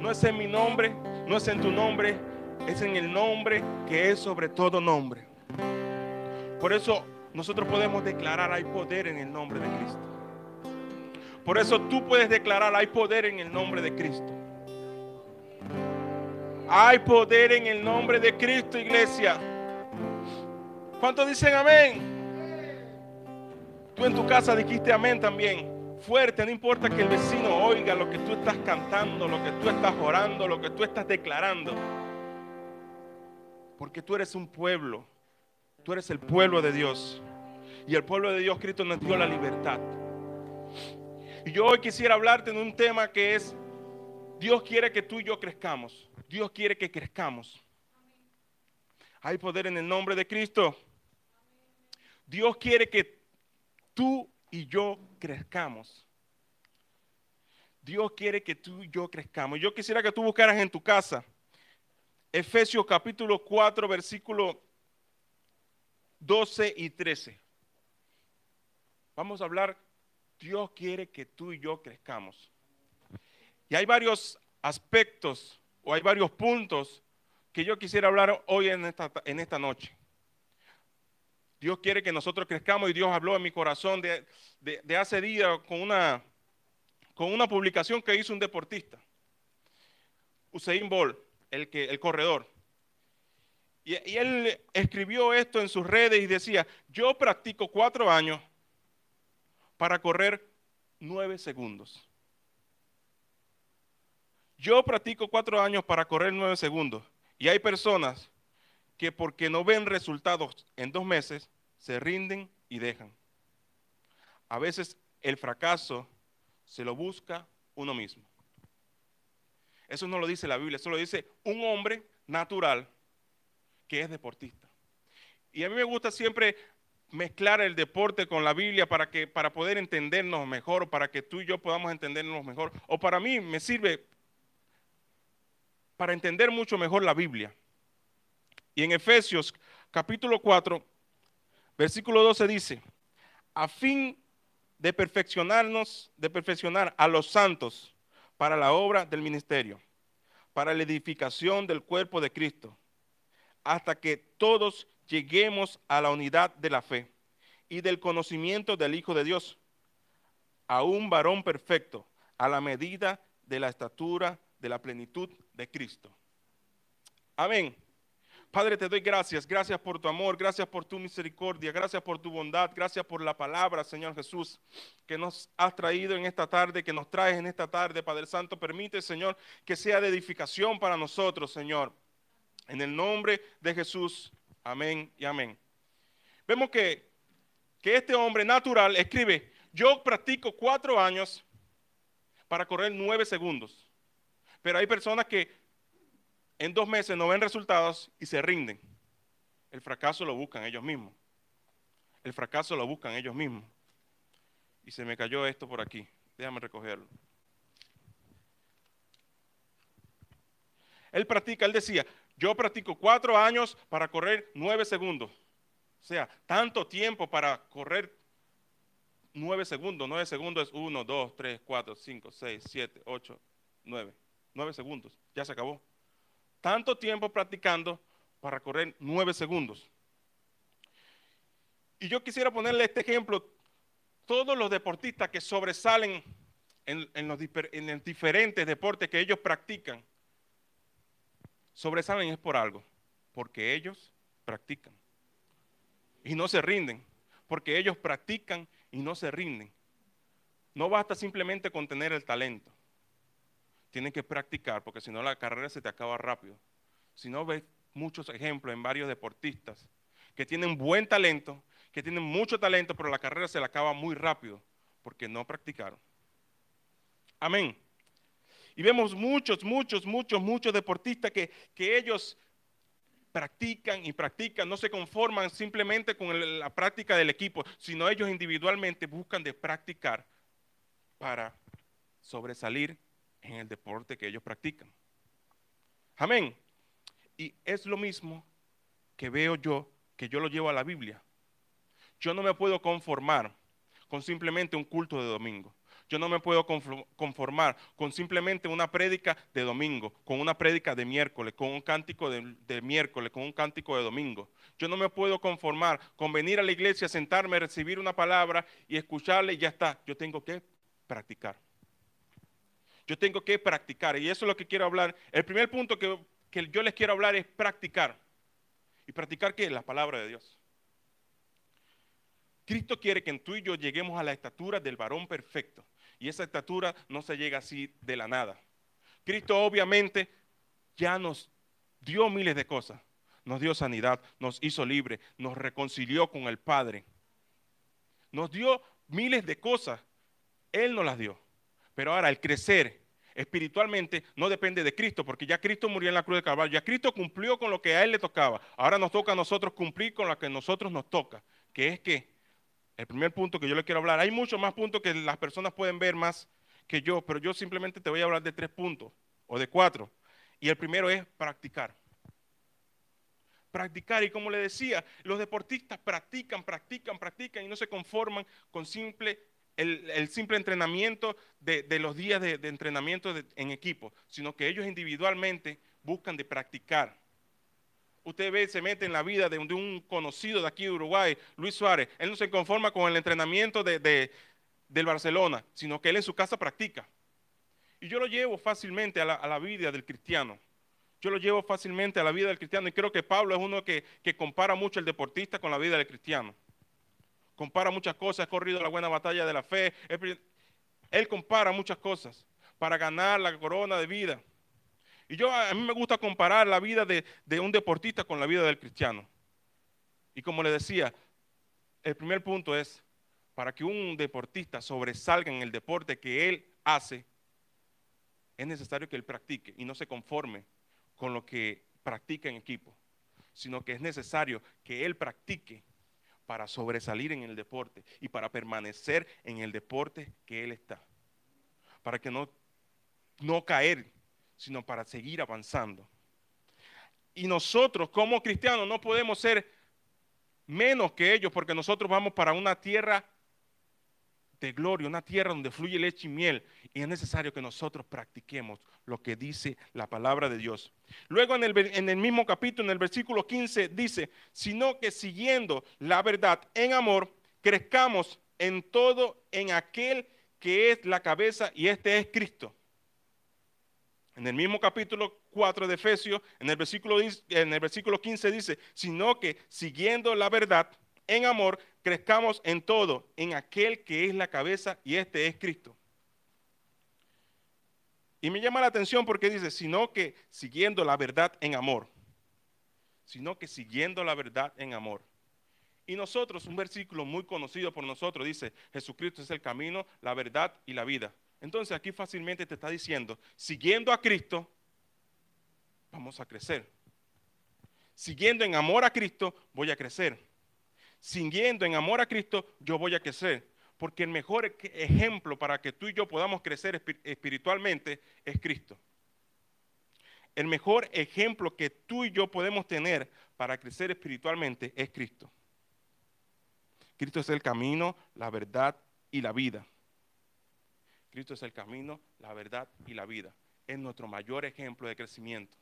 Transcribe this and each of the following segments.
no es en mi nombre, no es en tu nombre, es en el nombre que es sobre todo nombre. Por eso nosotros podemos declarar hay poder en el nombre de Cristo. Por eso tú puedes declarar hay poder en el nombre de Cristo. Hay poder en el nombre de Cristo, iglesia. ¿Cuántos dicen amén? Tú en tu casa dijiste amén también. Fuerte, no importa que el vecino oiga lo que tú estás cantando, lo que tú estás orando, lo que tú estás declarando. Porque tú eres un pueblo. Tú eres el pueblo de Dios. Y el pueblo de Dios, Cristo nos dio la libertad. Y yo hoy quisiera hablarte de un tema que es, Dios quiere que tú y yo crezcamos. Dios quiere que crezcamos. Hay poder en el nombre de Cristo. Dios quiere que tú y yo crezcamos. Dios quiere que tú y yo crezcamos. Yo quisiera que tú buscaras en tu casa Efesios capítulo 4, versículo 12 y 13. Vamos a hablar, Dios quiere que tú y yo crezcamos. Y hay varios aspectos o hay varios puntos que yo quisiera hablar hoy en esta, en esta noche. Dios quiere que nosotros crezcamos y Dios habló en mi corazón de, de, hace días con una, con una publicación que hizo un deportista, Usain Bolt, el, que, el corredor. Y, y él escribió esto en sus redes y decía, yo practico cuatro años para correr nueve segundos. Yo practico cuatro años para correr nueve segundos. Y hay personas que porque no ven resultados en dos meses, se rinden y dejan. A veces el fracaso se lo busca uno mismo. Eso no lo dice la Biblia, eso lo dice un hombre natural que es deportista. Y a mí me gusta siempre mezclar el deporte con la Biblia para que para poder entendernos mejor, para que tú y yo podamos entendernos mejor, o para mí me sirve para entender mucho mejor la Biblia. Y en Efesios capítulo 4, versículo 12 dice, a fin de perfeccionarnos, de perfeccionar a los santos para la obra del ministerio, para la edificación del cuerpo de Cristo, hasta que todos lleguemos a la unidad de la fe y del conocimiento del Hijo de Dios, a un varón perfecto, a la medida de la estatura de la plenitud de Cristo. Amén. Padre, te doy gracias. Gracias por tu amor, gracias por tu misericordia, gracias por tu bondad, gracias por la palabra, Señor Jesús, que nos has traído en esta tarde, que nos traes en esta tarde, Padre Santo. Permite, Señor, que sea de edificación para nosotros, Señor. En el nombre de Jesús. Amén y amén. Vemos que, que este hombre natural escribe, yo practico cuatro años para correr nueve segundos. Pero hay personas que en dos meses no ven resultados y se rinden. El fracaso lo buscan ellos mismos. El fracaso lo buscan ellos mismos. Y se me cayó esto por aquí. Déjame recogerlo. Él practica, él decía, yo practico cuatro años para correr nueve segundos. O sea, tanto tiempo para correr nueve segundos. Nueve segundos es uno, dos, tres, cuatro, cinco, seis, siete, ocho, nueve. Nueve segundos. Ya se acabó tanto tiempo practicando para correr nueve segundos. Y yo quisiera ponerle este ejemplo. Todos los deportistas que sobresalen en, los, en diferentes deportes que ellos practican, sobresalen es por algo, porque ellos practican. Y no se rinden, porque ellos practican y no se rinden. No basta simplemente con tener el talento tienen que practicar, porque si no la carrera se te acaba rápido. Si no ves muchos ejemplos en varios deportistas que tienen buen talento, que tienen mucho talento, pero la carrera se la acaba muy rápido, porque no practicaron. Amén. Y vemos muchos, muchos, muchos, muchos deportistas que, que ellos practican y practican, no se conforman simplemente con la práctica del equipo, sino ellos individualmente buscan de practicar para sobresalir en el deporte que ellos practican. Amén. Y es lo mismo que veo yo, que yo lo llevo a la Biblia. Yo no me puedo conformar con simplemente un culto de domingo. Yo no me puedo conformar con simplemente una prédica de domingo, con una prédica de miércoles, con un cántico de, de, miércoles, con un cántico de domingo. Yo no me puedo conformar con venir a la iglesia, sentarme, recibir una palabra y escucharla y ya está. Yo tengo que practicar. Yo tengo que practicar. Y eso es lo que quiero hablar. El primer punto que, que yo les quiero hablar es practicar. ¿Y practicar qué? La palabra de Dios. Cristo quiere que tú y yo lleguemos a la estatura del varón perfecto. Y esa estatura no se llega así de la nada. Cristo obviamente ya nos dio miles de cosas. Nos dio sanidad, nos hizo libre, nos reconcilió con el Padre. Nos dio miles de cosas. Él nos las dio. Pero ahora el crecer espiritualmente no depende de Cristo, porque ya Cristo murió en la cruz de Calvario. Ya Cristo cumplió con lo que a Él le tocaba. Ahora nos toca a nosotros cumplir con lo que a nosotros nos toca, que es que el primer punto que yo le quiero hablar, hay muchos más puntos que las personas pueden ver más que yo, pero yo simplemente te voy a hablar de tres puntos o de cuatro. Y el primero es practicar. Practicar, y como le decía, los deportistas practican, practican, practican y no se conforman con simple, el, simple entrenamiento de, los días de, entrenamiento en equipo, sino que ellos individualmente buscan de practicar usted ve, se mete en la vida de un, conocido de aquí de Uruguay, Luis Suárez. Él no se conforma con el entrenamiento de, del Barcelona, sino que él en su casa practica. Y yo lo llevo fácilmente a la, vida del cristiano. Yo lo llevo fácilmente a la vida del cristiano y creo que Pablo es uno que, que compara mucho el deportista con la vida del cristiano. Compara muchas cosas, ha corrido la buena batalla de la fe. Él compara muchas cosas para ganar la corona de vida. Y yo a mí me gusta comparar la vida de, un deportista con la vida del cristiano. Y como le decía, el primer punto es, para que un deportista sobresalga en el deporte que él hace, es necesario que él practique y no se conforme con lo que practica en equipo, sino que es necesario que él practique para sobresalir en el deporte y para permanecer en el deporte que él está. Para que no, no caer sino para seguir avanzando. Y nosotros como cristianos no podemos ser menos que ellos porque nosotros vamos para una tierra de gloria, una tierra donde fluye leche y miel. Y es necesario que nosotros practiquemos lo que dice la palabra de Dios. Luego en el, en el, mismo capítulo, en el versículo 15, dice, sino que siguiendo la verdad en amor, crezcamos en todo en aquel que es la cabeza y este es Cristo en el mismo capítulo 4 de Efesios, en el, versículo, en el versículo 15 dice, sino que siguiendo la verdad en amor, crezcamos en todo, en aquel que es la cabeza y este es Cristo. Y me llama la atención porque dice, sino que siguiendo la verdad en amor, sino que siguiendo la verdad en amor. Y nosotros, un versículo muy conocido por nosotros, dice, Jesucristo es el camino, la verdad y la vida. Entonces aquí fácilmente te está diciendo, siguiendo a Cristo, vamos a crecer. Siguiendo en amor a Cristo, voy a crecer. Siguiendo en amor a Cristo, yo voy a crecer. Porque el mejor ejemplo para que tú y yo podamos crecer espiritualmente es Cristo. El mejor ejemplo que tú y yo podemos tener para crecer espiritualmente es Cristo. Cristo es el camino, la verdad y la vida. Cristo es el camino, la verdad y la vida. Es nuestro mayor ejemplo de crecimiento.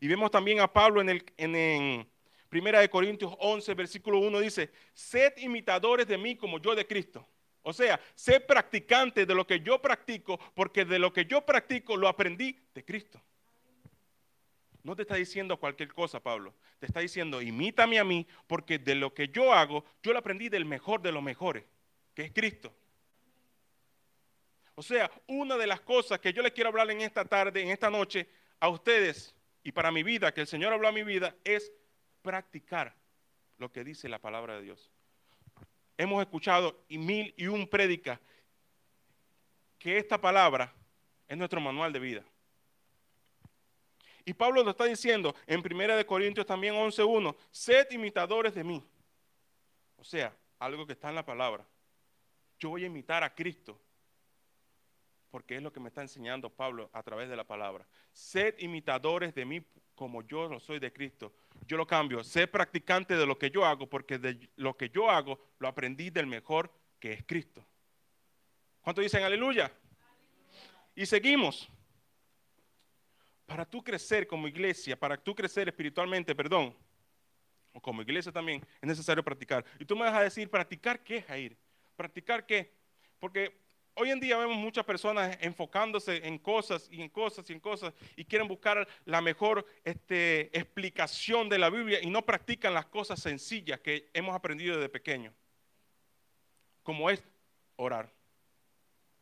Y vemos también a Pablo en, el, en, Primera de Corintios 11, versículo 1 dice, sed imitadores de mí como yo de Cristo. O sea, sed practicante de lo que yo practico, porque de lo que yo practico lo aprendí de Cristo. No te está diciendo cualquier cosa, Pablo. Te está diciendo, imítame a mí, porque de lo que yo hago, yo lo aprendí del mejor de los mejores, que es Cristo. O sea, una de las cosas que yo les quiero hablar en esta tarde, en esta noche, a ustedes y para mi vida, que el Señor habló a mi vida, es practicar lo que dice la palabra de Dios. Hemos escuchado y mil y un prédica que esta palabra es nuestro manual de vida. Y Pablo lo está diciendo en 1 Corintios también 11.1, sed imitadores de mí. O sea, algo que está en la palabra. Yo voy a imitar a Cristo porque es lo que me está enseñando Pablo a través de la palabra. Sed imitadores de mí como yo lo soy de Cristo. Yo lo cambio, sed practicante de lo que yo hago, porque de lo que yo hago lo aprendí del mejor que es Cristo. ¿Cuántos dicen aleluya? Y seguimos. Para tú crecer como iglesia, para tú crecer espiritualmente, perdón, o como iglesia también, es necesario practicar. Y tú me vas a decir, ¿practicar qué, Jair? ¿Practicar qué? Porque hoy en día vemos muchas personas enfocándose en cosas y en cosas y en cosas y quieren buscar la mejor este, explicación de la Biblia y no practican las cosas sencillas que hemos aprendido desde pequeño, como es orar.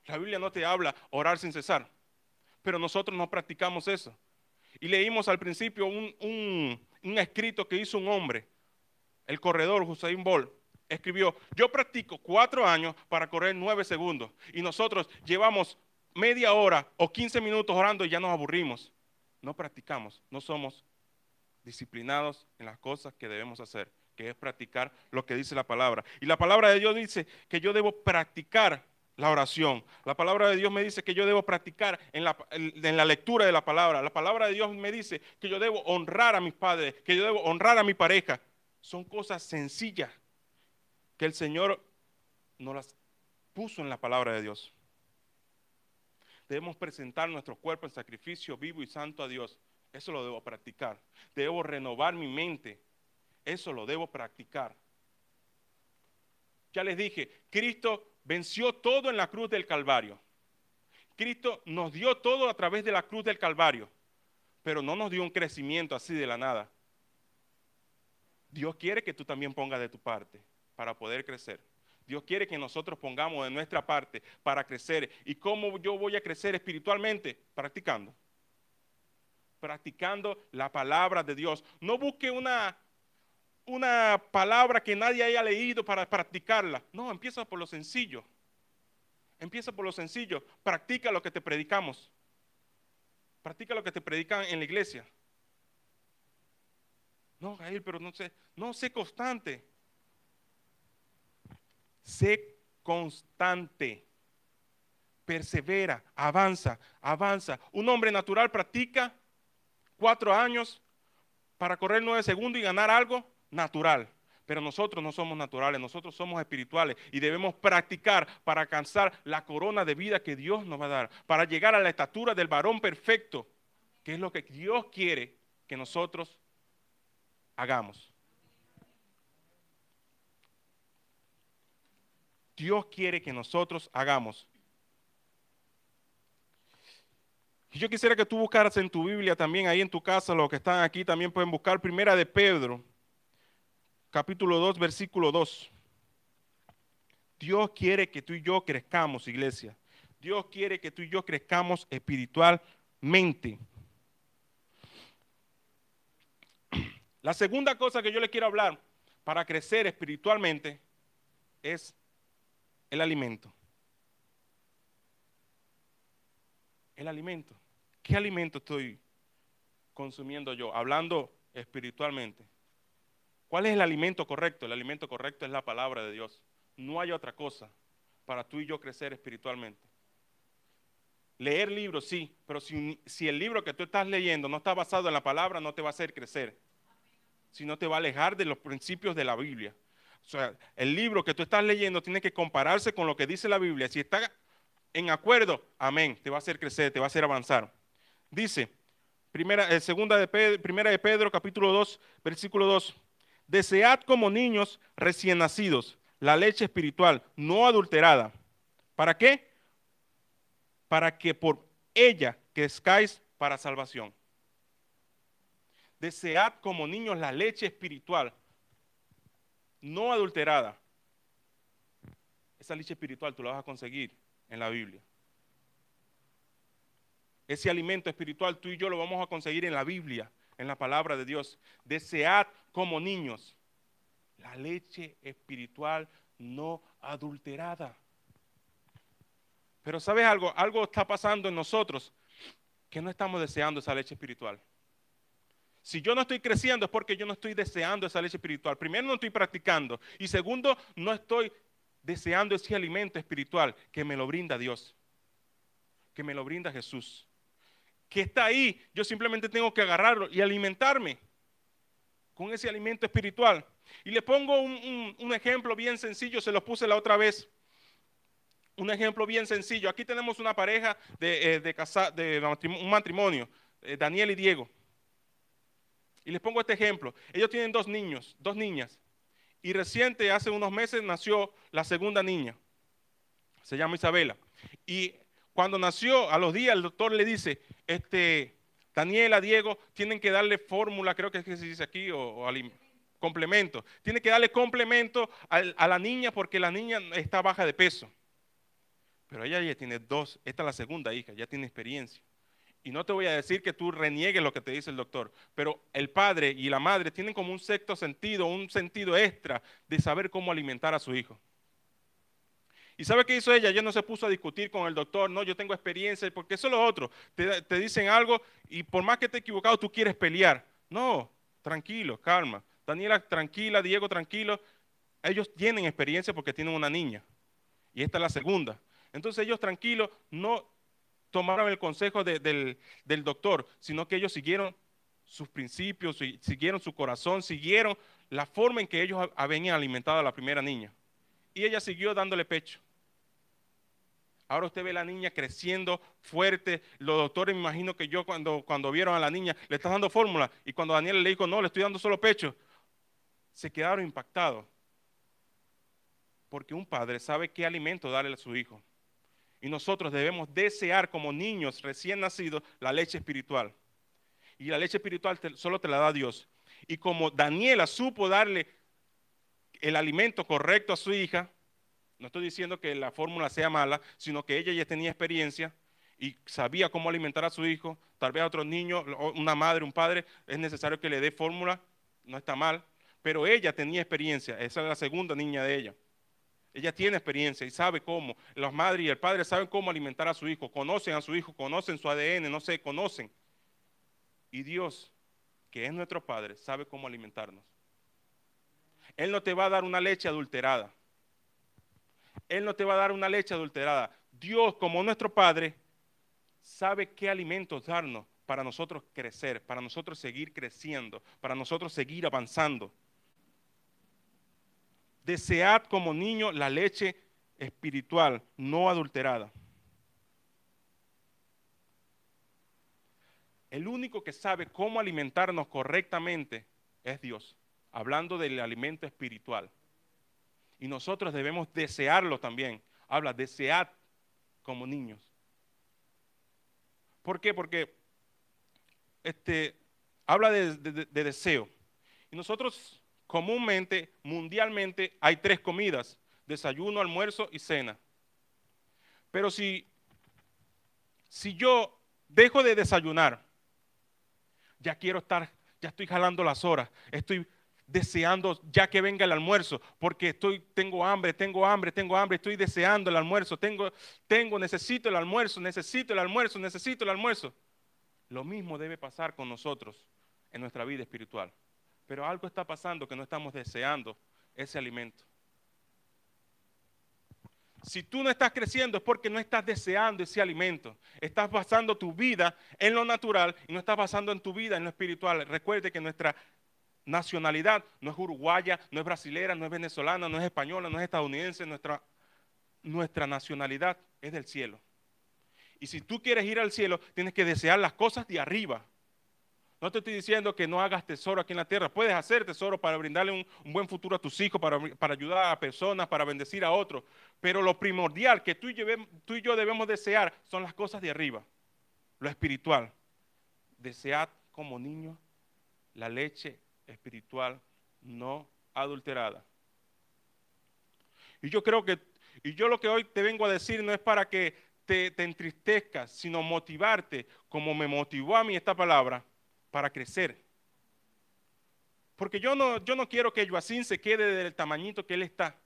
La Biblia no te habla orar sin cesar, pero nosotros no practicamos eso. Y leímos al principio un, escrito que hizo un hombre, el corredor Hussein Bolt, escribió, yo practico cuatro años para correr nueve segundos y nosotros llevamos media hora o quince minutos orando y ya nos aburrimos. No practicamos, no somos disciplinados en las cosas que debemos hacer, que es practicar lo que dice la palabra. Y la palabra de Dios dice que yo debo practicar la oración. La palabra de Dios me dice que yo debo practicar en la, en la, lectura de la palabra. La palabra de Dios me dice que yo debo honrar a mis padres, que yo debo honrar a mi pareja. Son cosas sencillas que el Señor nos las puso en la palabra de Dios. Debemos presentar nuestro cuerpo en sacrificio vivo y santo a Dios. Eso lo debo practicar. Debo renovar mi mente. Eso lo debo practicar. Ya les dije, Cristo venció todo en la cruz del Calvario. Cristo nos dio todo a través de la cruz del Calvario, pero no nos dio un crecimiento así de la nada. Dios quiere que tú también pongas de tu parte para poder crecer. Dios quiere que nosotros pongamos de nuestra parte para crecer. ¿Y cómo yo voy a crecer espiritualmente? Practicando. Practicando la palabra de Dios. No busque una una palabra que nadie haya leído para practicarla. No, empieza por lo sencillo. Empieza por lo sencillo. Practica lo que te predicamos. Practica lo que te predican en la iglesia. No, Gael, pero no sé. No, sé constante. Sé constante. Persevera, avanza, avanza. Un hombre natural practica cuatro años para correr nueve segundos y ganar algo natural. Pero nosotros no somos naturales, nosotros somos espirituales y debemos practicar para alcanzar la corona de vida que Dios nos va a dar, para llegar a la estatura del varón perfecto, que es lo que Dios quiere que nosotros hagamos. Dios quiere que nosotros hagamos. Y yo quisiera que tú buscaras en tu Biblia también, ahí en tu casa, los que están aquí también pueden buscar Primera de Pedro, capítulo 2, versículo 2. Dios quiere que tú y yo crezcamos, iglesia. Dios quiere que tú y yo crezcamos espiritualmente. La segunda cosa que yo le quiero hablar para crecer espiritualmente es el alimento. El alimento. ¿Qué alimento estoy consumiendo yo? Hablando espiritualmente. ¿Cuál es el alimento correcto? El alimento correcto es la palabra de Dios. No hay otra cosa para tú y yo crecer espiritualmente. Leer libros, sí, pero si, el libro que tú estás leyendo no está basado en la palabra, no te va a hacer crecer, sino te va a alejar de los principios de la Biblia. O sea, el libro que tú estás leyendo tiene que compararse con lo que dice la Biblia. Si está en acuerdo, amén, te va a hacer crecer, te va a hacer avanzar. Dice, primera, eh, segunda de Pedro, primera de Pedro, capítulo 2, versículo 2. Desead como niños recién nacidos la leche espiritual no adulterada. ¿Para qué? Para que por ella crezcáis para salvación. Desead como niños la leche espiritual no adulterada. Esa leche espiritual tú la vas a conseguir en la Biblia. Ese alimento espiritual tú y yo lo vamos a conseguir en la Biblia en la palabra de Dios. Desead como niños la leche espiritual no adulterada. Pero ¿sabes algo? Algo está pasando en nosotros que no estamos deseando esa leche espiritual. Si yo no estoy creciendo es porque yo no estoy deseando esa leche espiritual. Primero no estoy practicando y segundo no estoy deseando ese alimento espiritual que me lo brinda Dios, que me lo brinda Jesús que está ahí, yo simplemente tengo que agarrarlo y alimentarme con ese alimento espiritual. Y le pongo un, ejemplo bien sencillo, se lo puse la otra vez. un ejemplo bien sencillo. Aquí tenemos una pareja de, eh, de, casa, de un matrimonio, eh, Daniel y Diego. Y les pongo este ejemplo. Ellos tienen dos niños, dos niñas. Y reciente, hace unos meses, nació la segunda niña. Se llama Isabela. Y cuando nació, a los días, el doctor le dice, este, Daniela, Diego, tienen que darle fórmula, creo que es se dice aquí, o, complemento. Tienen que darle complemento a, a la niña porque la niña está baja de peso. Pero ella ya tiene dos, esta es la segunda hija, ya tiene experiencia. Y no te voy a decir que tú reniegues lo que te dice el doctor, pero el padre y la madre tienen como un sexto sentido, un sentido extra de saber cómo alimentar a su hijo. ¿Y sabe qué hizo ella? Ella no se puso a discutir con el doctor, no, yo tengo experiencia, porque eso es lo otro. Te, te dicen algo y por más que esté equivocado, tú quieres pelear. No, tranquilo, calma. Daniela, tranquila, Diego, tranquilo. Ellos tienen experiencia porque tienen una niña. Y esta es la segunda. Entonces ellos tranquilos no tomaron el consejo del, doctor, sino que ellos siguieron sus principios, siguieron su corazón, siguieron la forma en que ellos habían alimentado a la primera niña. Y ella siguió dándole pecho. Ahora usted ve a la niña creciendo fuerte. Los doctores, me imagino que yo cuando, cuando vieron a la niña, le está dando fórmula. Y cuando Daniel le dijo, no, le estoy dando solo pecho, se quedaron impactados. Porque un padre sabe qué alimento darle a su hijo. Y nosotros debemos desear como niños recién nacidos la leche espiritual. Y la leche espiritual solo te la da Dios. Y como Daniela supo darle el alimento correcto a su hija, no estoy diciendo que la fórmula sea mala, sino que ella ya tenía experiencia y sabía cómo alimentar a su hijo. Tal vez a otros niños, una madre, un padre, es necesario que le dé fórmula, no está mal, pero ella tenía experiencia, esa es la segunda niña de ella. Ella tiene experiencia y sabe cómo. Las madres y el padre saben cómo alimentar a su hijo, conocen a su hijo, conocen su ADN, no sé, conocen. Y Dios, que es nuestro Padre, sabe cómo alimentarnos. Él no te va a dar una leche adulterada. Él no te va a dar una leche adulterada. Dios, como nuestro Padre, sabe qué alimentos darnos para nosotros crecer, para nosotros seguir creciendo, para nosotros seguir avanzando. Desead como niño la leche espiritual, no adulterada. El único que sabe cómo alimentarnos correctamente es Dios, hablando del alimento espiritual. Y nosotros debemos desearlo también. Habla, desead como niños. ¿Por qué? Porque este, habla de, de deseo. Y nosotros comúnmente, mundialmente, hay tres comidas, desayuno, almuerzo y cena. Pero si, si yo dejo de desayunar, ya quiero estar, ya estoy jalando las horas, estoy deseando ya que venga el almuerzo, porque estoy, tengo hambre, tengo hambre, tengo hambre, estoy deseando el almuerzo, tengo, tengo, necesito el almuerzo, necesito el almuerzo, necesito el almuerzo. Lo mismo debe pasar con nosotros en nuestra vida espiritual. Pero algo está pasando que no estamos deseando ese alimento. Si tú no estás creciendo es porque no estás deseando ese alimento. Estás basando tu vida en lo natural y no estás basando en tu vida en lo espiritual. Recuerde que nuestra nacionalidad no es uruguaya, no es brasilera, no es venezolana, no es española, no es estadounidense. Nuestra, nuestra nacionalidad es del cielo. Y si tú quieres ir al cielo, tienes que desear las cosas de arriba. No te estoy diciendo que no hagas tesoro aquí en la tierra. Puedes hacer tesoro para brindarle un, buen futuro a tus hijos, para, ayudar a personas, para bendecir a otros. Pero lo primordial que tú y, yo, debemos desear son las cosas de arriba, lo espiritual. Desead como niño la leche espiritual no adulterada. Y yo creo que, y yo lo que hoy te vengo a decir no es para que te, te entristezcas, sino motivarte, como me motivó a mí esta palabra para crecer. Porque yo no, yo no quiero que Joacín se quede del tamañito que él está.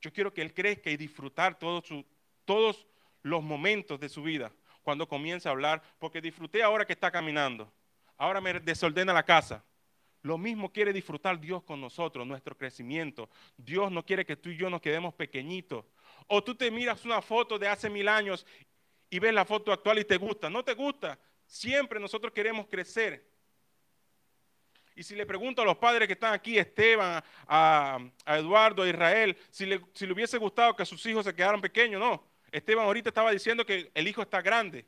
Yo quiero que él crezca y disfrutar su, todos los momentos de su vida cuando comience a hablar, porque disfruté ahora que está caminando. Ahora me desordena la casa. Lo mismo quiere disfrutar Dios con nosotros, nuestro crecimiento. Dios no quiere que tú y yo nos quedemos pequeñitos. O tú te miras una foto de hace mil años y ves la foto actual y te gusta. No te gusta. Siempre nosotros queremos crecer. Y si le pregunto a los padres que están aquí, Esteban, a, Eduardo, a Israel, si le, si le hubiese gustado que sus hijos se quedaran pequeños, no. Esteban ahorita estaba diciendo que el hijo está grande.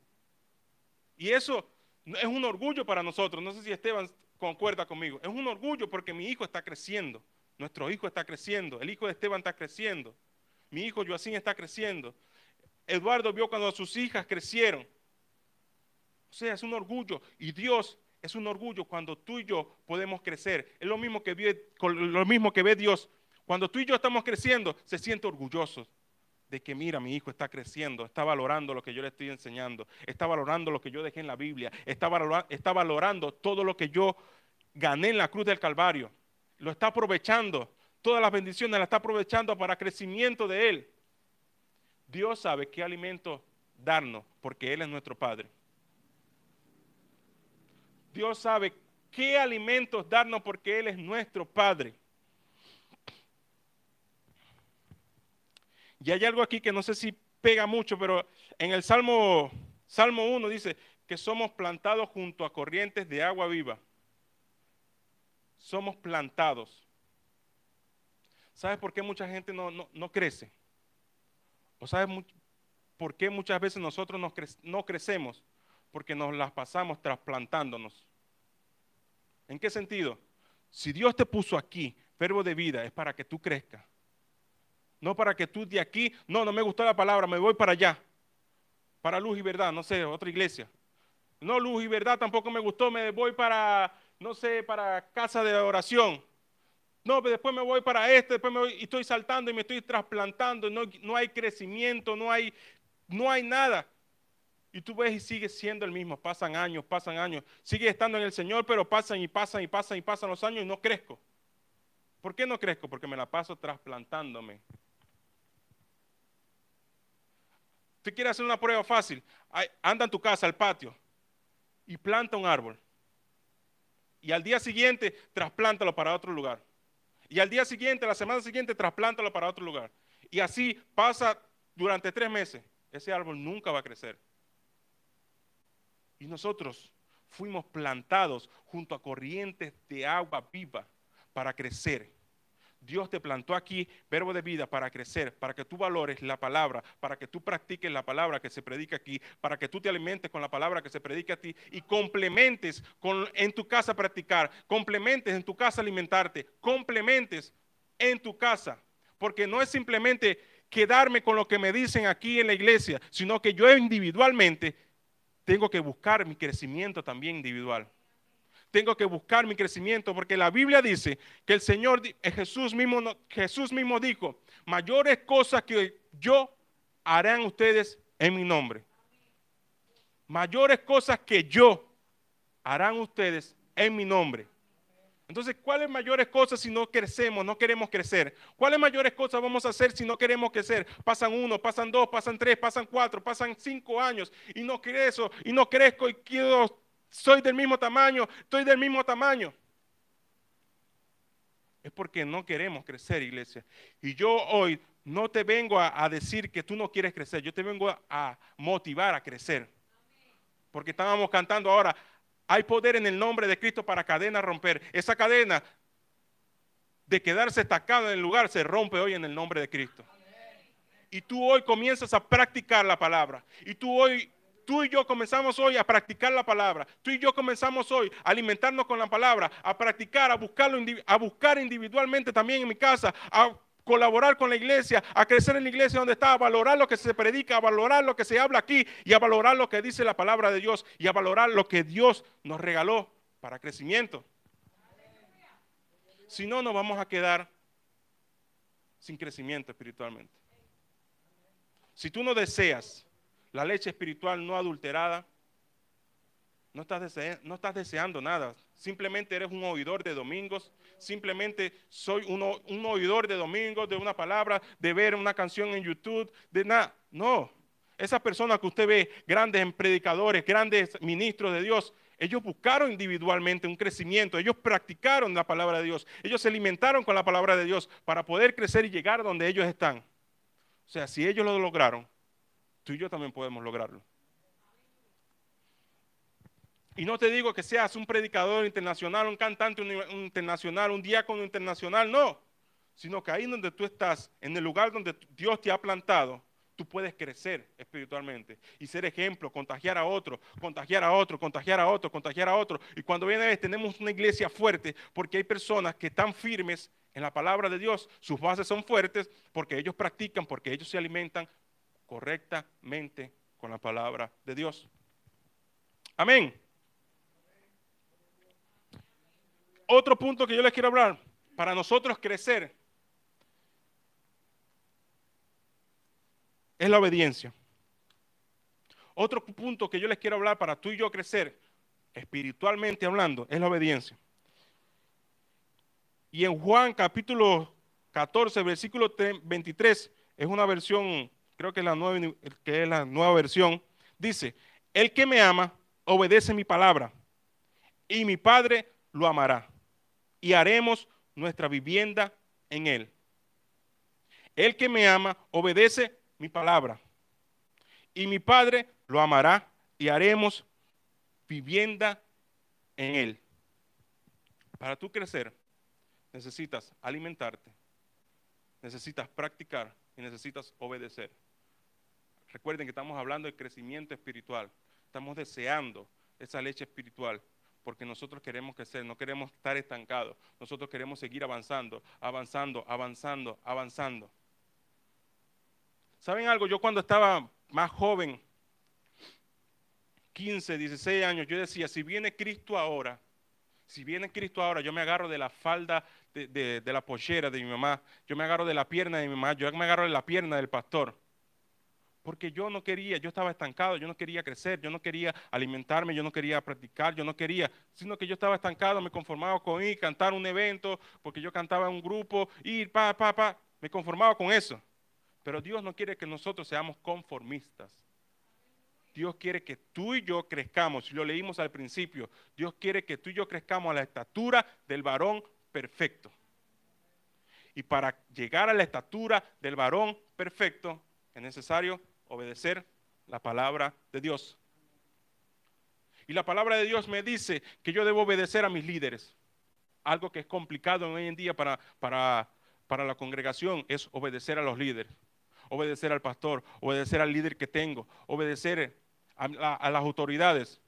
Y eso es un orgullo para nosotros. No sé si Esteban concuerda conmigo. Es un orgullo porque mi hijo está creciendo. Nuestro hijo está creciendo. El hijo de Esteban está creciendo. Mi hijo Joacín está creciendo. Eduardo vio cuando sus hijas crecieron. O sea, es un orgullo. Y Dios es un orgullo cuando tú y yo podemos crecer. Es lo mismo que ve, lo mismo que ve Dios. Cuando tú y yo estamos creciendo, se siente orgulloso de que mira, mi hijo está creciendo, está valorando lo que yo le estoy enseñando, está valorando lo que yo dejé en la Biblia, está, está valorando todo lo que yo gané en la cruz del Calvario. Lo está aprovechando, todas las bendiciones las está aprovechando para crecimiento de él. Dios sabe qué alimento darnos porque Él es nuestro Padre. Dios sabe qué alimentos darnos porque Él es nuestro Padre. Y hay algo aquí que no sé si pega mucho, pero en el Salmo, Salmo 1 dice que somos plantados junto a corrientes de agua viva. Somos plantados. ¿Sabes por qué mucha gente no, no, crece? ¿O sabes por qué muchas veces nosotros no crecemos? Porque nos las pasamos trasplantándonos. ¿En qué sentido? Si Dios te puso aquí, verbo de vida, es para que tú crezcas. No para que tú de aquí, no, no me gustó la palabra, me voy para allá. Para luz y verdad, no sé, otra iglesia. No, luz y verdad tampoco me gustó, me voy para, no sé, para casa de oración. No, pero después me voy para este, después me voy y estoy saltando y me estoy trasplantando, no, no hay crecimiento, no hay, no hay nada. Y tú ves y sigues siendo el mismo, pasan años, pasan años, sigue estando en el Señor, pero pasan y pasan y pasan y pasan los años y no crezco. ¿Por qué no crezco? Porque me la paso trasplantándome Usted quiere hacer una prueba fácil. Anda en tu casa al patio y planta un árbol. Y al día siguiente, trasplántalo para otro lugar. Y al día siguiente, la semana siguiente, trasplántalo para otro lugar. Y así pasa durante tres meses. Ese árbol nunca va a crecer. Y nosotros fuimos plantados junto a corrientes de agua viva para crecer. Dios te plantó aquí verbo de vida para crecer, para que tú valores la palabra, para que tú practiques la palabra que se predica aquí, para que tú te alimentes con la palabra que se predica a ti y complementes con, en tu casa practicar, complementes en tu casa alimentarte, complementes en tu casa. Porque no es simplemente quedarme con lo que me dicen aquí en la iglesia, sino que yo individualmente tengo que buscar mi crecimiento también individual tengo que buscar mi crecimiento, porque la Biblia dice que el Señor, eh, Jesús mismo, Jesús mismo dijo, mayores cosas que yo harán ustedes en mi nombre. Mayores cosas que yo harán ustedes en mi nombre. Entonces, ¿cuáles mayores cosas si no crecemos, no queremos crecer? ¿Cuáles mayores cosas vamos a hacer si no queremos crecer? Pasan uno, pasan dos, pasan tres, pasan cuatro, pasan cinco años y no crezco y no crezco y quiero soy del mismo tamaño, estoy del mismo tamaño. Es porque no queremos crecer, iglesia. Y yo hoy no te vengo a, decir que tú no quieres crecer, yo te vengo a, motivar a crecer. Porque estábamos cantando ahora, hay poder en el nombre de Cristo para cadena romper. Esa cadena de quedarse estancado en el lugar se rompe hoy en el nombre de Cristo. Y tú hoy comienzas a practicar la palabra. Y tú hoy Tú y yo comenzamos hoy a practicar la palabra. Tú y yo comenzamos hoy a alimentarnos con la palabra, a practicar, a buscarlo, a buscar individualmente también en mi casa, colaborar con la iglesia, a crecer en la iglesia donde está, a valorar lo que se predica, a valorar lo que se habla aquí y a valorar lo que dice la palabra de Dios y a valorar lo que Dios nos regaló para crecimiento. Si no, nos vamos a quedar sin crecimiento espiritualmente. Si tú no deseas la leche espiritual no adulterada, no estás, no estás deseando nada. Simplemente eres un oidor de domingos. Simplemente soy un oidor de domingos, de una palabra, de ver una canción en YouTube, de nada. No. Esas personas que usted ve, grandes predicadores, grandes ministros de Dios, ellos buscaron individualmente un crecimiento, ellos practicaron la palabra de Dios, ellos se alimentaron con la palabra de Dios para poder crecer y llegar donde ellos están. O sea, si ellos lo lograron, tú y yo también podemos lograrlo. Y no te digo que seas un predicador internacional, un cantante internacional, un diácono internacional, no. Sino que ahí donde tú estás, en el lugar donde Dios te ha plantado, tú puedes crecer espiritualmente y ser ejemplo, contagiar a otro, contagiar a otro, contagiar a otro, contagiar a otro. Y cuando viene ver, tenemos una iglesia fuerte porque hay personas que están firmes en la palabra de Dios, sus bases son fuertes porque ellos practican, porque ellos se alimentan correctamente con la palabra de Dios. Amén. Otro punto que yo les quiero hablar, para nosotros crecer, es la obediencia. Otro punto que yo les quiero hablar para tú y yo crecer, espiritualmente hablando, es la obediencia. Y en Juan capítulo 14, versículo 23, es una versión, creo que es la nueva, que es la nueva versión, dice, el que me ama, obedece mi palabra, y mi Padre lo amará, y haremos nuestra vivienda en él. El que me ama, obedece mi palabra. Y mi Padre lo amará y haremos vivienda en él. Para tú crecer, necesitas alimentarte, necesitas practicar y necesitas obedecer. Recuerden que estamos hablando de crecimiento espiritual. Estamos deseando esa leche espiritual porque nosotros queremos crecer, no queremos estar estancados. Nosotros queremos seguir avanzando, avanzando, avanzando, avanzando. ¿Saben algo? Yo cuando estaba más joven, 15, 16 años, yo decía, si viene Cristo ahora, si viene Cristo ahora, yo me agarro de la falda de, la pochera de mi mamá, yo me agarro de la pierna de mi mamá, yo me agarro de la pierna del pastor. Porque yo no quería, yo estaba estancado, yo no quería crecer, yo no quería alimentarme, yo no quería practicar, yo no quería, sino que yo estaba estancado, me conformaba con ir, cantar un evento, porque yo cantaba en un grupo, ir, pa, pa, pa, me conformaba con eso. Pero Dios no quiere que nosotros seamos conformistas. Dios quiere que tú y yo crezcamos. Lo leímos al principio. Dios quiere que tú y yo crezcamos a la estatura del varón perfecto. Y para llegar a la estatura del varón perfecto es necesario obedecer la palabra de Dios. Y la palabra de Dios me dice que yo debo obedecer a mis líderes. Algo que es complicado hoy en día para, para, para la congregación es obedecer a los líderes obedecer al pastor, obedecer al líder que tengo, obedecer a, las autoridades.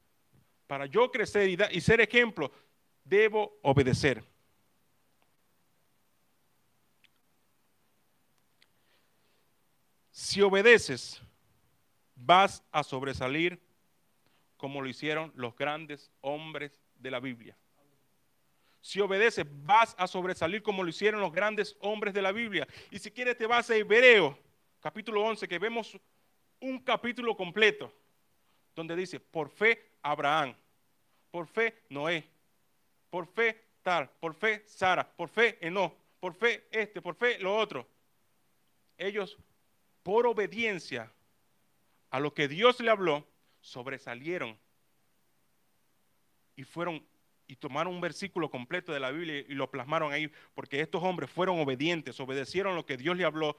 Para yo crecer y, y ser ejemplo, debo obedecer. Si obedeces, vas a sobresalir como lo hicieron los grandes hombres de la Biblia. Si obedeces, vas a sobresalir como lo hicieron los grandes hombres de la Biblia. Y si quieres, te vas a Hebreo capítulo 11, que vemos un capítulo completo donde dice, por fe Abraham, por fe Noé, por fe tal, por fe Sara, por fe Eno, por fe este, por fe lo otro. Ellos, por obediencia a lo que Dios le habló, sobresalieron y fueron y tomaron un versículo completo de la Biblia y lo plasmaron ahí, porque estos hombres fueron obedientes, obedecieron lo que Dios le habló,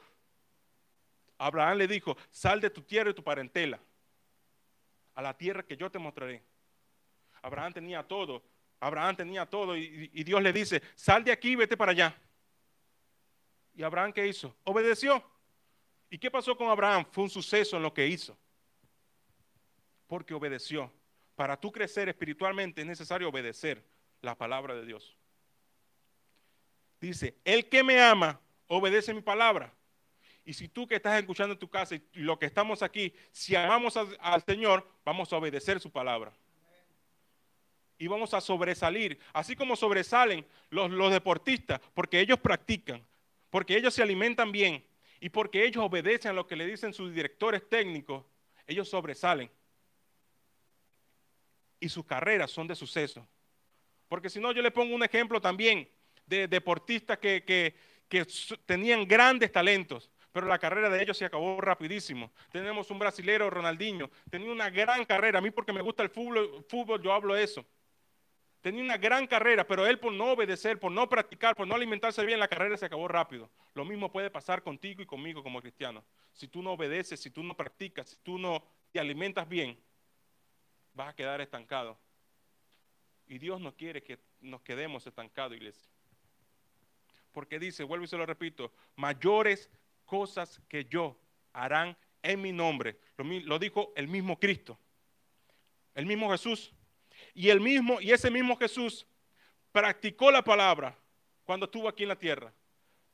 Abraham le dijo, sal de tu tierra y tu parentela, a la tierra que yo te mostraré. Abraham tenía todo, Abraham tenía todo y, Dios le dice, sal de aquí y vete para allá. ¿Y Abraham qué hizo? Obedeció. ¿Y qué pasó con Abraham? Fue un suceso en lo que hizo. Porque obedeció. Para tú crecer espiritualmente es necesario obedecer la palabra de Dios. Dice, el que me ama, obedece mi palabra. Y si tú que estás escuchando en tu casa y lo que estamos aquí, si amamos al Señor, vamos a obedecer su palabra. Y vamos a sobresalir, así como sobresalen los, los deportistas, porque ellos practican, porque ellos se alimentan bien y porque ellos obedecen a lo que le dicen sus directores técnicos, ellos sobresalen. Y sus carreras son de suceso. Porque si no, yo le pongo un ejemplo también de deportistas que, que, tenían grandes talentos, pero la carrera de ellos se acabó rapidísimo. Tenemos un brasilero, Ronaldinho, tenía una gran carrera. A mí porque me gusta el fútbol, fútbol yo hablo de eso. Tenía una gran carrera, pero él por no obedecer, por no practicar, por no alimentarse bien, la carrera se acabó rápido. Lo mismo puede pasar contigo y conmigo como cristianos. Si tú no obedeces, si tú no practicas, si tú no te alimentas bien, vas a quedar estancado Y Dios no quiere que nos quedemos estancados, iglesia. Porque dice, vuelvo y se lo repito, mayores cosas que yo harán en mi nombre. Lo, lo dijo el mismo Cristo, el mismo Jesús. Y el mismo, y ese mismo Jesús practicó la palabra cuando estuvo aquí en la tierra.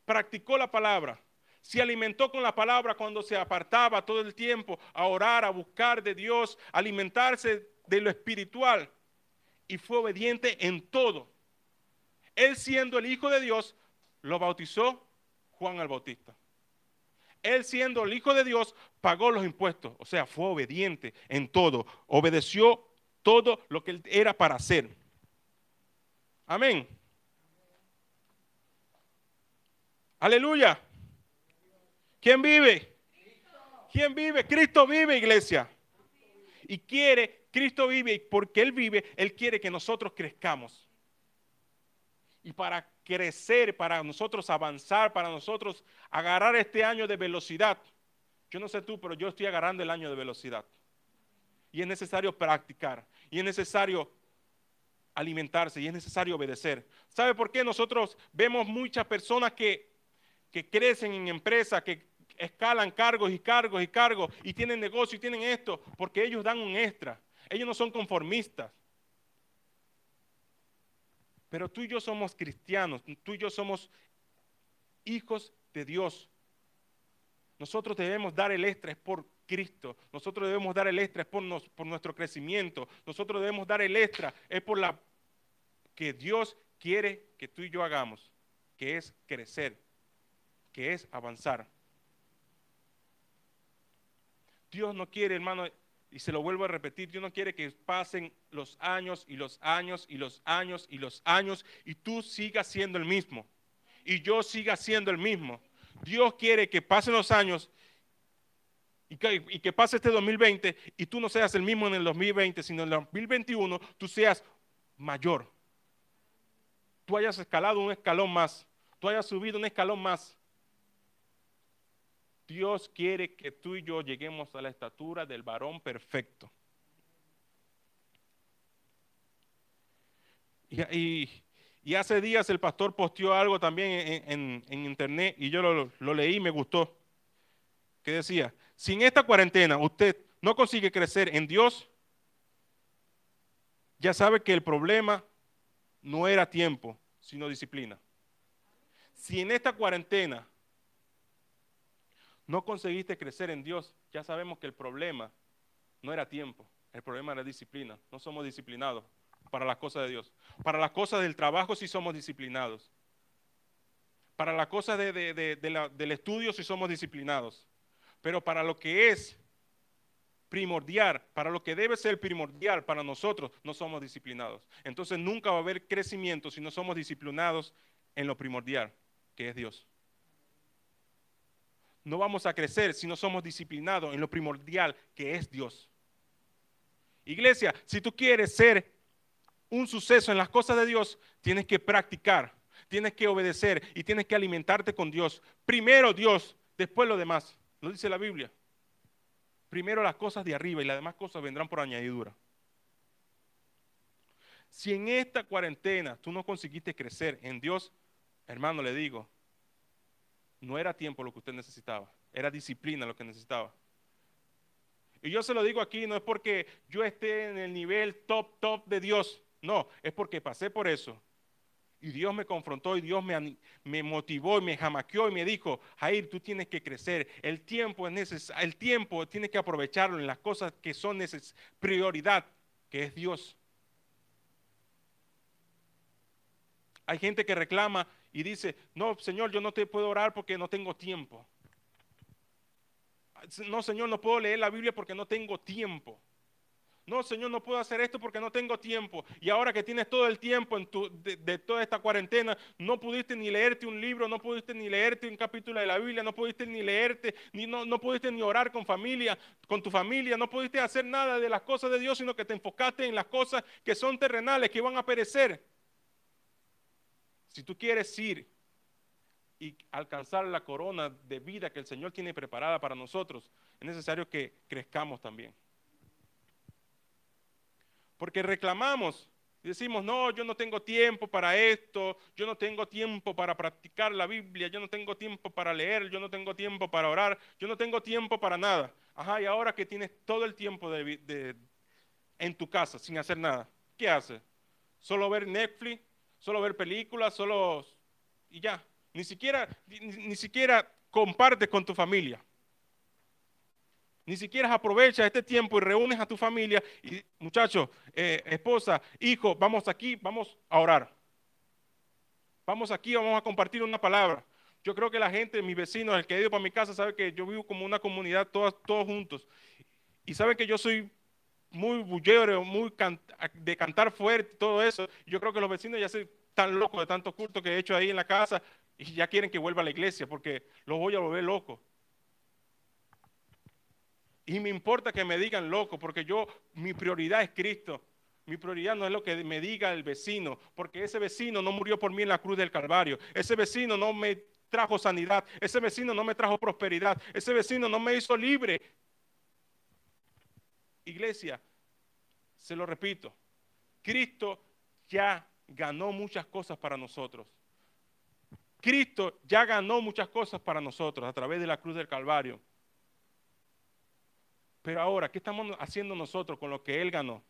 Practicó la palabra. Se alimentó con la palabra cuando se apartaba todo el tiempo a orar, a buscar de Dios, alimentarse de lo espiritual. Y fue obediente en todo. Él siendo el Hijo de Dios, lo bautizó Juan el Bautista. Él siendo el Hijo de Dios, pagó los impuestos. O sea, fue obediente en todo. Obedeció todo lo que él era para hacer. Amén. Aleluya. ¿Quién vive? ¿Quién vive? Cristo vive, iglesia. Y quiere, Cristo vive, y porque Él vive, Él quiere que nosotros crezcamos. Y para crecer, para nosotros avanzar, para nosotros agarrar este año de velocidad. Yo no sé tú, pero yo estoy agarrando el año de velocidad. Y es necesario practicar. Y es necesario alimentarse. Y es necesario obedecer. ¿Sabe por qué nosotros vemos muchas personas que, que crecen en empresas, que escalan cargos y cargos y cargos y tienen negocio y tienen esto? Porque ellos dan un extra. Ellos no son conformistas. Pero tú y yo somos cristianos, tú y yo somos hijos de Dios. Nosotros debemos dar el extra, es por Cristo. Nosotros debemos dar el extra, es por, nuestro crecimiento. Nosotros debemos dar el extra, es por la que Dios quiere que tú y yo hagamos, que es crecer, que es avanzar. Dios no quiere, hermano, y se lo vuelvo a repetir, Dios no quiere que pasen los años y los años y los años y los años y tú sigas siendo el mismo. Y yo siga siendo el mismo. Dios quiere que pasen los años y que, pase este 2020 y tú no seas el mismo en el 2020, sino en el 2021 tú seas mayor. Tú hayas escalado un escalón más, tú hayas subido un escalón más. Dios quiere que tú y yo lleguemos a la estatura del varón perfecto. Y, hace días el pastor posteó algo también en, internet y yo lo, lo leí y me gustó. Que decía, si en esta cuarentena usted no consigue crecer en Dios, ya sabe que el problema no era tiempo, sino disciplina. Si en esta cuarentena no conseguiste crecer en Dios, ya sabemos que el problema no era tiempo, el problema era disciplina. No somos disciplinados para las cosas de Dios. Para las cosas del trabajo sí somos disciplinados. Para las cosas del estudio sí somos disciplinados. Pero para lo que es primordial, para lo que debe ser primordial para nosotros, no somos disciplinados. Entonces nunca va a haber crecimiento si no somos disciplinados en lo primordial, que es Dios no vamos a crecer si no somos disciplinados en lo primordial que es Dios. Iglesia, si tú quieres ser un suceso en las cosas de Dios, tienes que practicar, tienes que obedecer y tienes que alimentarte con Dios. Primero Dios, después lo demás. Lo dice la Biblia. Primero las cosas de arriba y las demás cosas vendrán por añadidura. Si en esta cuarentena tú no conseguiste crecer en Dios, hermano, le digo, no era tiempo lo que usted necesitaba, era disciplina lo que necesitaba. Y yo se lo digo aquí, no es porque yo esté en el nivel top, top de Dios, no, es porque pasé por eso. Y Dios me confrontó y Dios me, me motivó y me jamaqueó y me dijo, Jair, tú tienes que crecer. El tiempo es necesario, el tiempo tienes que aprovecharlo en las cosas que son prioridad, que es Dios. Hay gente que reclama, y dice, no, Señor, yo no te puedo orar porque no tengo tiempo. No, Señor, no puedo leer la Biblia porque no tengo tiempo. No, Señor, no puedo hacer esto porque no tengo tiempo. Y ahora que tienes todo el tiempo en tu, de, toda esta cuarentena, no pudiste ni leerte un libro, no pudiste ni leerte un capítulo de la Biblia, no pudiste ni leerte, ni no, no pudiste ni orar con familia, con tu familia, no pudiste hacer nada de las cosas de Dios, sino que te enfocaste en las cosas que son terrenales, que van a perecer. Si tú quieres ir y alcanzar la corona de vida que el Señor tiene preparada para nosotros, es necesario que crezcamos también. Porque reclamamos Y decimos, no, yo no tengo tiempo para esto, yo no tengo tiempo para practicar la Biblia, yo no tengo tiempo para leer, yo no tengo tiempo para orar, yo no tengo tiempo para nada. Ajá, y ahora que tienes todo el tiempo de, en tu casa sin hacer nada, ¿qué haces? Solo ver Netflix, solo ver películas, solo... y ya. Ni siquiera, ni, siquiera compartes con tu familia. Ni siquiera aprovechas este tiempo y reúnes a tu familia y muchachos, eh, esposa, hijo, vamos aquí, vamos a orar. Vamos aquí, vamos a compartir una palabra. Yo creo que la gente, mis vecinos, el que ha ido para mi casa, sabe que yo vivo como una comunidad todos juntos. Y saben que yo soy muy bullero, muy de cantar fuerte, todo eso. Yo creo que los vecinos ya se están locos de tanto culto que he hecho ahí en la casa y ya quieren que vuelva a la iglesia porque los voy a volver locos. Y me importa que me digan loco porque yo, mi prioridad es Cristo. Mi prioridad no es lo que me diga el vecino, porque ese vecino no murió por mí en la cruz del Calvario. Ese vecino no me trajo sanidad, ese vecino no me trajo prosperidad, ese vecino no me hizo libre. Iglesia, se lo repito, Cristo ya ganó muchas cosas para nosotros. Cristo ya ganó muchas cosas para nosotros a través de la cruz del Calvario. Pero ahora, ¿qué estamos haciendo nosotros con lo que Él ganó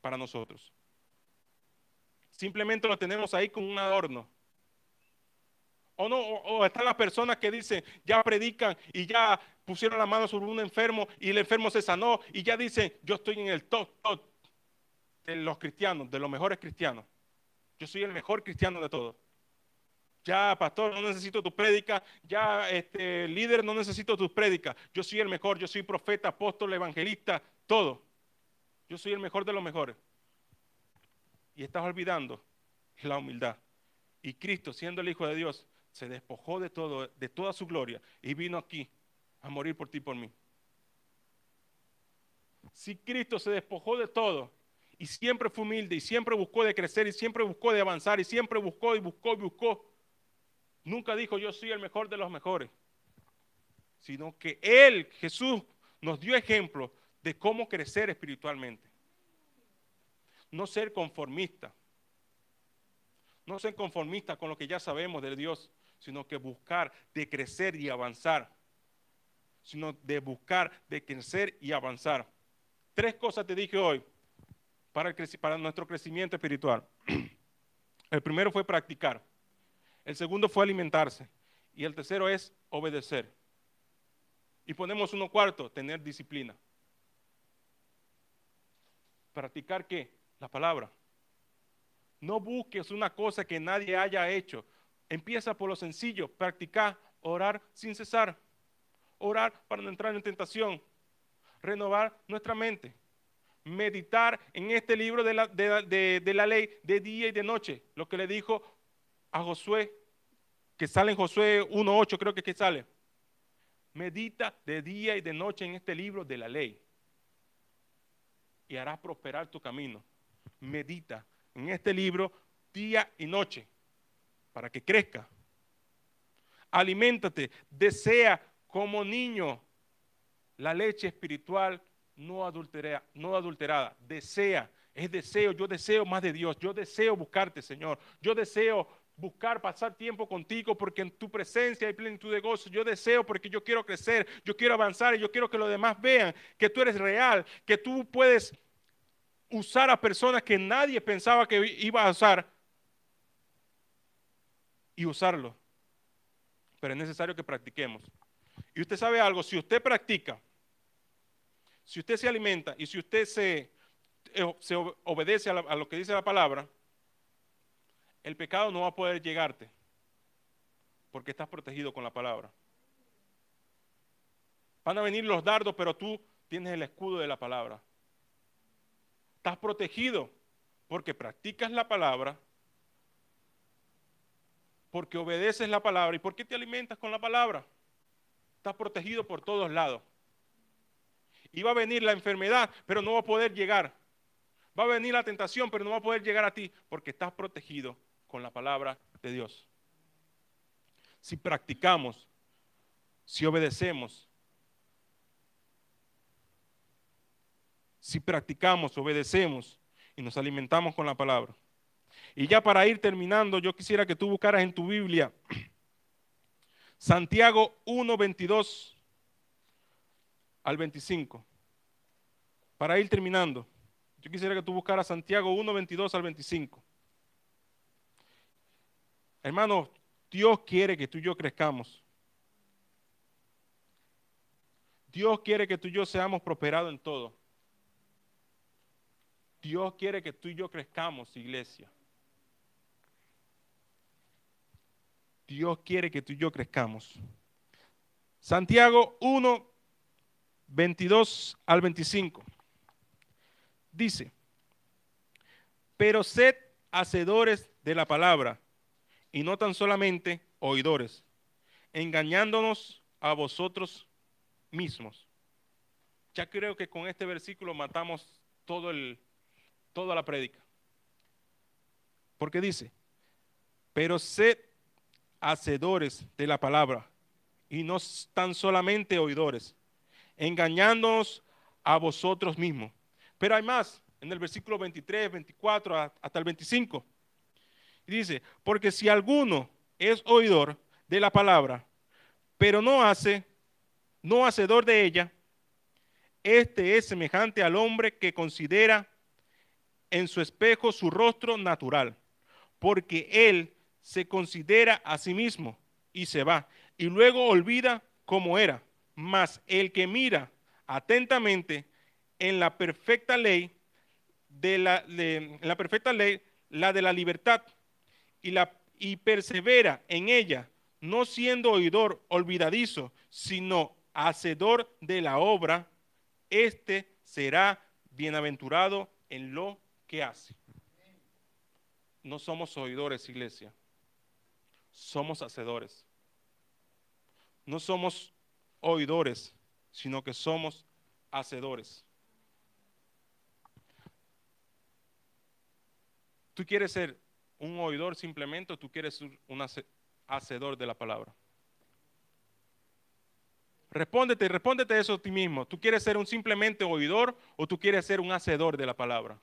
para nosotros? Simplemente lo tenemos ahí como un adorno. O no, o, están las personas que dicen, ya predican y ya pusieron la mano sobre un enfermo y el enfermo se sanó y ya dicen, yo estoy en el top, top de los cristianos, de los mejores cristianos. Yo soy el mejor cristiano de todos. Ya, pastor, no necesito tu prédica. Ya, este, líder, no necesito tus prédicas. Yo soy el mejor. Yo soy profeta, apóstol, evangelista, todo. Yo soy el mejor de los mejores. Y estás olvidando la humildad. Y Cristo, siendo el Hijo de Dios, se despojó de todo, de toda su gloria y vino aquí a morir por ti y por mí. Si Cristo se despojó de todo y siempre fue humilde y siempre buscó de crecer y siempre buscó de avanzar y siempre buscó y buscó y buscó, nunca dijo yo soy el mejor de los mejores, sino que Él, Jesús, nos dio ejemplo de cómo crecer espiritualmente. No ser conformista. No ser conformista con lo que ya sabemos de Dios, sino que buscar de crecer y avanzar. Sino de buscar de crecer y avanzar. Tres cosas te dije hoy para, para nuestro crecimiento espiritual. El primero fue practicar. El segundo fue alimentarse. Y el tercero es obedecer. Y ponemos uno cuarto, tener disciplina. ¿Practicar qué? La palabra. No busques una cosa que nadie haya hecho. Empieza por lo sencillo, practicar, orar sin cesar, orar para no entrar en tentación, renovar nuestra mente, meditar en este libro de la, de, la ley de día y de noche, lo que le dijo a Josué, que sale en Josué 1.8, creo que, que sale. Medita de día y de noche en este libro de la ley y harás prosperar tu camino. Medita en este libro día y noche para que crezca. Aliméntate, desea como niño la leche espiritual no adulterada, no adulterada. Desea, es deseo, yo deseo más de Dios, yo deseo buscarte, Señor. Yo deseo buscar pasar tiempo contigo porque en tu presencia hay plenitud de gozo. Yo deseo porque yo quiero crecer, yo quiero avanzar y yo quiero que los demás vean que tú eres real, que tú puedes usar a personas que nadie pensaba que iba a usar y usarlo. Pero es necesario que practiquemos. Y usted sabe algo, si usted practica, si usted se alimenta y si usted se, eh, obedece a, a lo que dice la palabra, el pecado no va a poder llegarte porque estás protegido con la palabra. Van a venir los dardos, pero tú tienes el escudo de la palabra. Estás protegido porque practicas la palabra porque obedeces la palabra. ¿Y por qué te alimentas con la palabra? Estás protegido por todos lados. Y va a venir la enfermedad, pero no va a poder llegar. Va a venir la tentación, pero no va a poder llegar a ti, porque estás protegido con la palabra de Dios. Si practicamos, si obedecemos, si practicamos, obedecemos y nos alimentamos con la palabra. Y ya para ir terminando, yo quisiera que tú buscaras en tu Biblia Santiago 1, 22 al 25. Para ir terminando, yo quisiera que tú buscaras Santiago 1, 22 al 25. Hermano, Dios quiere que tú y yo crezcamos. Dios quiere que tú y yo seamos prosperados en todo. Dios quiere que tú y yo crezcamos, iglesia. Dios quiere que tú y yo crezcamos. Santiago 1, 22 al 25. Dice, pero sed hacedores de la palabra y no tan solamente oidores, engañándonos a vosotros mismos. Ya creo que con este versículo matamos todo el, toda la prédica. Porque dice, pero sed hacedores de la palabra y no tan solamente oidores, engañándonos a vosotros mismos. Pero hay más, en el versículo 23, 24 hasta el 25. dice, porque si alguno es oidor de la palabra, pero no hace, no hacedor de ella, este es semejante al hombre que considera en su espejo su rostro natural, porque él se considera a sí mismo y se va, y luego olvida cómo era. Mas el que mira atentamente en la perfecta ley, de la, la perfecta ley, la de la libertad, y, la, y persevera en ella, no siendo oidor olvidadizo, sino hacedor de la obra, este será bienaventurado en lo que hace. No somos oidores, iglesia somos hacedores. No somos oidores, sino que somos hacedores. ¿Tú quieres ser un oidor simplemente o tú quieres ser un hacedor de la palabra? Respóndete, respóndete eso a ti mismo. ¿Tú quieres ser un simplemente oidor o tú quieres ser un hacedor de la palabra?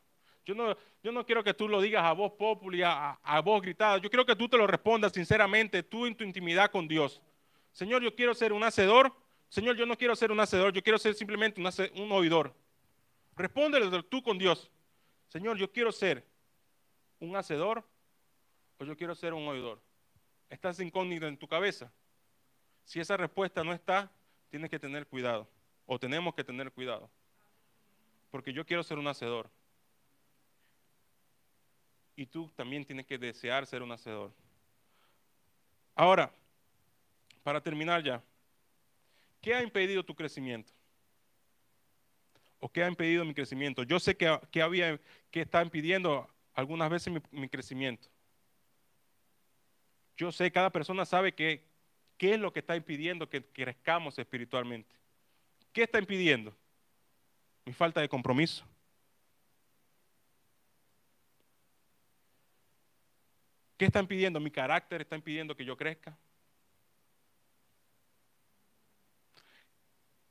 Yo no, yo no quiero que tú lo digas a voz popular, a, voz gritada. Yo quiero que tú te lo respondas sinceramente, tú en tu intimidad con Dios. Señor, yo quiero ser un hacedor. Señor, yo no quiero ser un hacedor, yo quiero ser simplemente un, un oidor. Respóndele tú con Dios. Señor, yo quiero ser un hacedor o yo quiero ser un oidor. Estás incógnito en tu cabeza. Si esa respuesta no está, tienes que tener cuidado. O tenemos que tener cuidado. Porque yo quiero ser un hacedor y tú también tienes que desear ser un hacedor. Ahora, para terminar ya, ¿qué ha impedido tu crecimiento? ¿O qué ha impedido mi crecimiento? Yo sé que, había, que está impidiendo algunas veces mi, mi, crecimiento. Yo sé, cada persona sabe que, qué es lo que está impidiendo que crezcamos espiritualmente. ¿Qué está impidiendo? Mi falta de compromiso. ¿Qué están pidiendo? Mi carácter está impidiendo que yo crezca.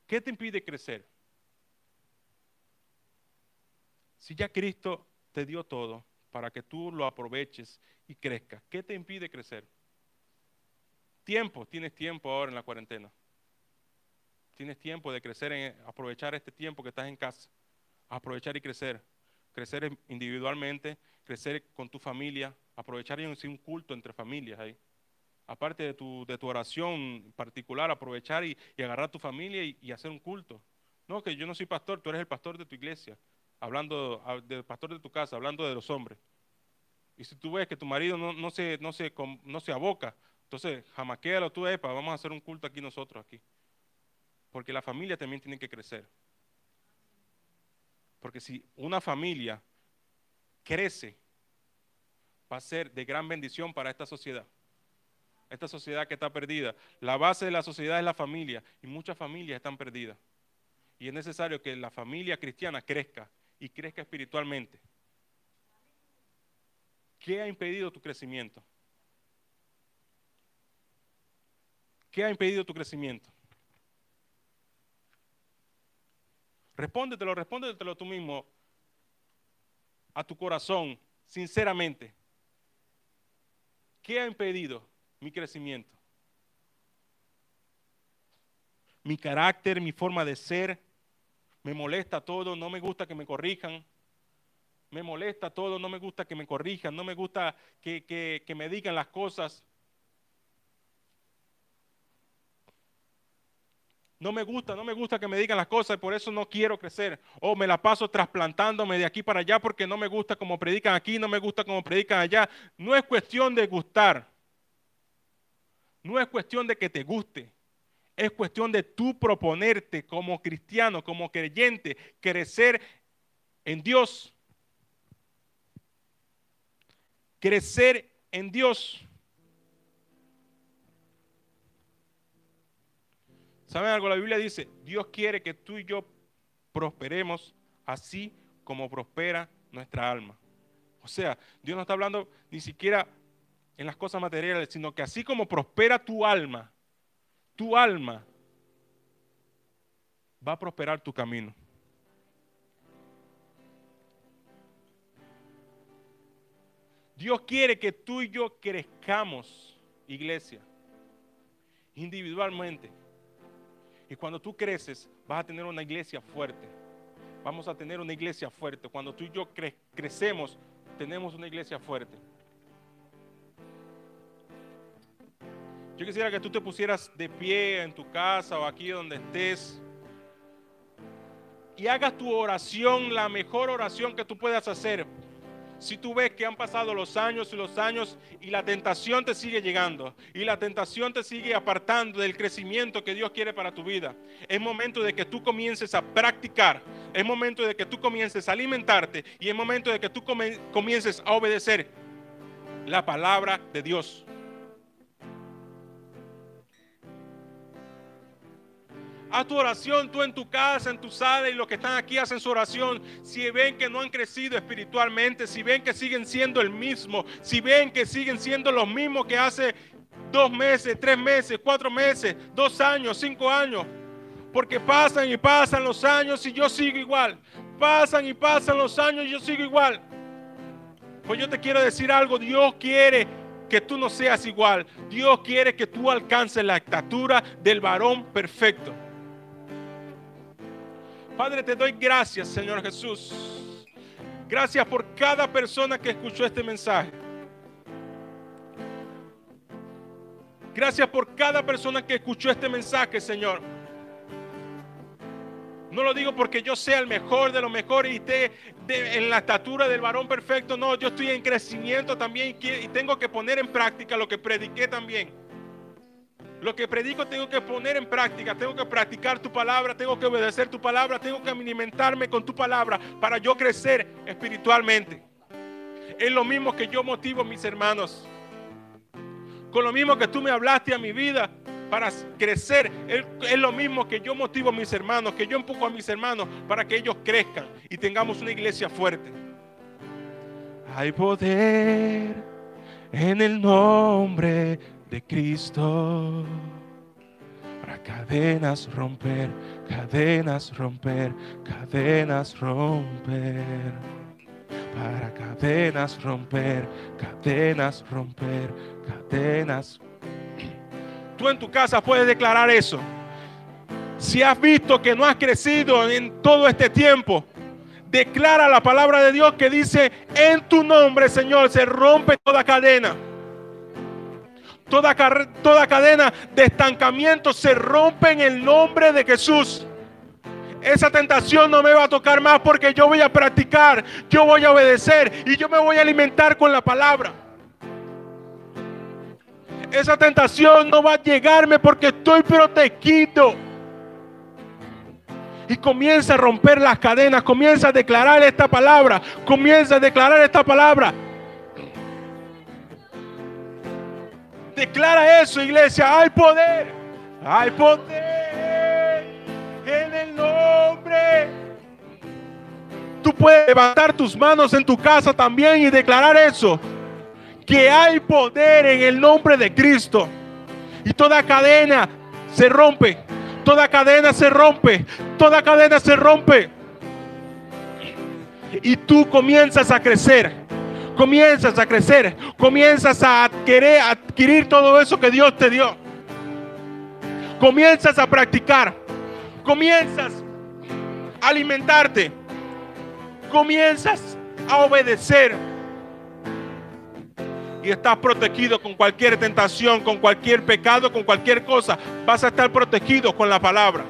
¿Qué te impide crecer? Si ya Cristo te dio todo para que tú lo aproveches y crezcas, ¿qué te impide crecer? Tiempo, tienes tiempo ahora en la cuarentena. Tienes tiempo de crecer, en, aprovechar este tiempo que estás en casa, aprovechar y crecer. Crecer individualmente, crecer con tu familia, aprovechar y un culto entre familias ahí. Aparte de tu, de tu oración particular, aprovechar y, agarrar a tu familia y, hacer un culto. No, que yo no soy pastor, tú eres el pastor de tu iglesia, hablando del pastor de tu casa, hablando de los hombres. Y si tú ves que tu marido no, no, se, no, se, no se aboca, entonces jamaquéalo tú, epa, vamos a hacer un culto aquí nosotros, aquí. Porque la familia también tiene que crecer. Porque si una familia crece va a ser de gran bendición para esta sociedad. Esta sociedad que está perdida. La base de la sociedad es la familia y muchas familias están perdidas. Y es necesario que la familia cristiana crezca y crezca espiritualmente. ¿Qué ha impedido tu crecimiento? ¿Qué ha impedido tu crecimiento? Respóndetelo, respóndetelo tú mismo. A tu corazón, sinceramente, ¿qué ha impedido mi crecimiento? Mi carácter, mi forma de ser, me molesta todo, no me gusta que me corrijan, me molesta todo, no me gusta que me corrijan, no me gusta que, que me digan las cosas. No me gusta, no me gusta que me digan las cosas y por eso no quiero crecer. O me la paso trasplantándome de aquí para allá porque no me gusta como predican aquí, no me gusta como predican allá. No es cuestión de gustar. No es cuestión de que te guste. Es cuestión de tú proponerte como cristiano, como creyente, crecer en Dios. Crecer en Dios. ¿Saben algo? La Biblia dice, Dios quiere que tú y yo prosperemos así como prospera nuestra alma. O sea, Dios no está hablando ni siquiera en las cosas materiales, sino que así como prospera tu alma, tu alma va a prosperar tu camino. Dios quiere que tú y yo crezcamos, iglesia, individualmente. Y cuando tú creces, vas a tener una iglesia fuerte. Vamos a tener una iglesia fuerte. Cuando tú y yo crecemos, tenemos una iglesia fuerte. Yo quisiera que tú te pusieras de pie en tu casa o aquí donde estés y hagas tu oración, la mejor oración que tú puedas hacer si tú ves que han pasado los años y los años y la tentación te sigue llegando y la tentación te sigue apartando del crecimiento que Dios quiere para tu vida, es momento de que tú comiences a practicar, es momento de que tú comiences a alimentarte y es momento de que tú comiences a obedecer la palabra de Dios. Haz tu oración tú en tu casa, en tu sala y los que están aquí hacen su oración. Si ven que no han crecido espiritualmente, si ven que siguen siendo el mismo, si ven que siguen siendo los mismos que hace dos meses, tres meses, cuatro meses, dos años, cinco años. Porque pasan y pasan los años y yo sigo igual. Pasan y pasan los años y yo sigo igual. Pues yo te quiero decir algo, Dios quiere que tú no seas igual. Dios quiere que tú alcances la estatura del varón perfecto. Padre, te doy gracias, Señor Jesús. Gracias por cada persona que escuchó este mensaje. Gracias por cada persona que escuchó este mensaje, Señor. No lo digo porque yo sea el mejor de lo mejor y esté en la estatura del varón perfecto. No, yo estoy en crecimiento también y tengo que poner en práctica lo que prediqué también. Lo que predico tengo que poner en práctica, tengo que practicar tu palabra, tengo que obedecer tu palabra, tengo que alimentarme con tu palabra para yo crecer espiritualmente. Es lo mismo que yo motivo a mis hermanos. Con lo mismo que tú me hablaste a mi vida para crecer, es lo mismo que yo motivo a mis hermanos, que yo empujo a mis hermanos para que ellos crezcan y tengamos una iglesia fuerte. Hay poder en el nombre de Cristo. Para cadenas romper, cadenas romper, cadenas romper. Para cadenas romper, cadenas romper, cadenas. Tú en tu casa puedes declarar eso. Si has visto que no has crecido en todo este tiempo, declara la palabra de Dios que dice, en tu nombre, Señor, se rompe toda cadena toda, cadena de estancamiento se rompe en el nombre de Jesús. Esa tentación no me va a tocar más porque yo voy a practicar, yo voy a obedecer y yo me voy a alimentar con la palabra. Esa tentación no va a llegarme porque estoy protegido. Y comienza a romper las cadenas, comienza a declarar esta palabra, comienza a declarar esta palabra. Declara eso, iglesia. Hay poder. Hay poder en el nombre. Tú puedes levantar tus manos en tu casa también y declarar eso. Que hay poder en el nombre de Cristo. Y toda cadena se rompe. Toda cadena se rompe. Toda cadena se rompe. y tú comienzas a crecer. Comienzas a crecer, comienzas a querer adquirir todo eso que Dios te dio. Comienzas a practicar, comienzas a alimentarte, comienzas a obedecer y estás protegido con cualquier tentación, con cualquier pecado, con cualquier cosa. Vas a estar protegido con la palabra.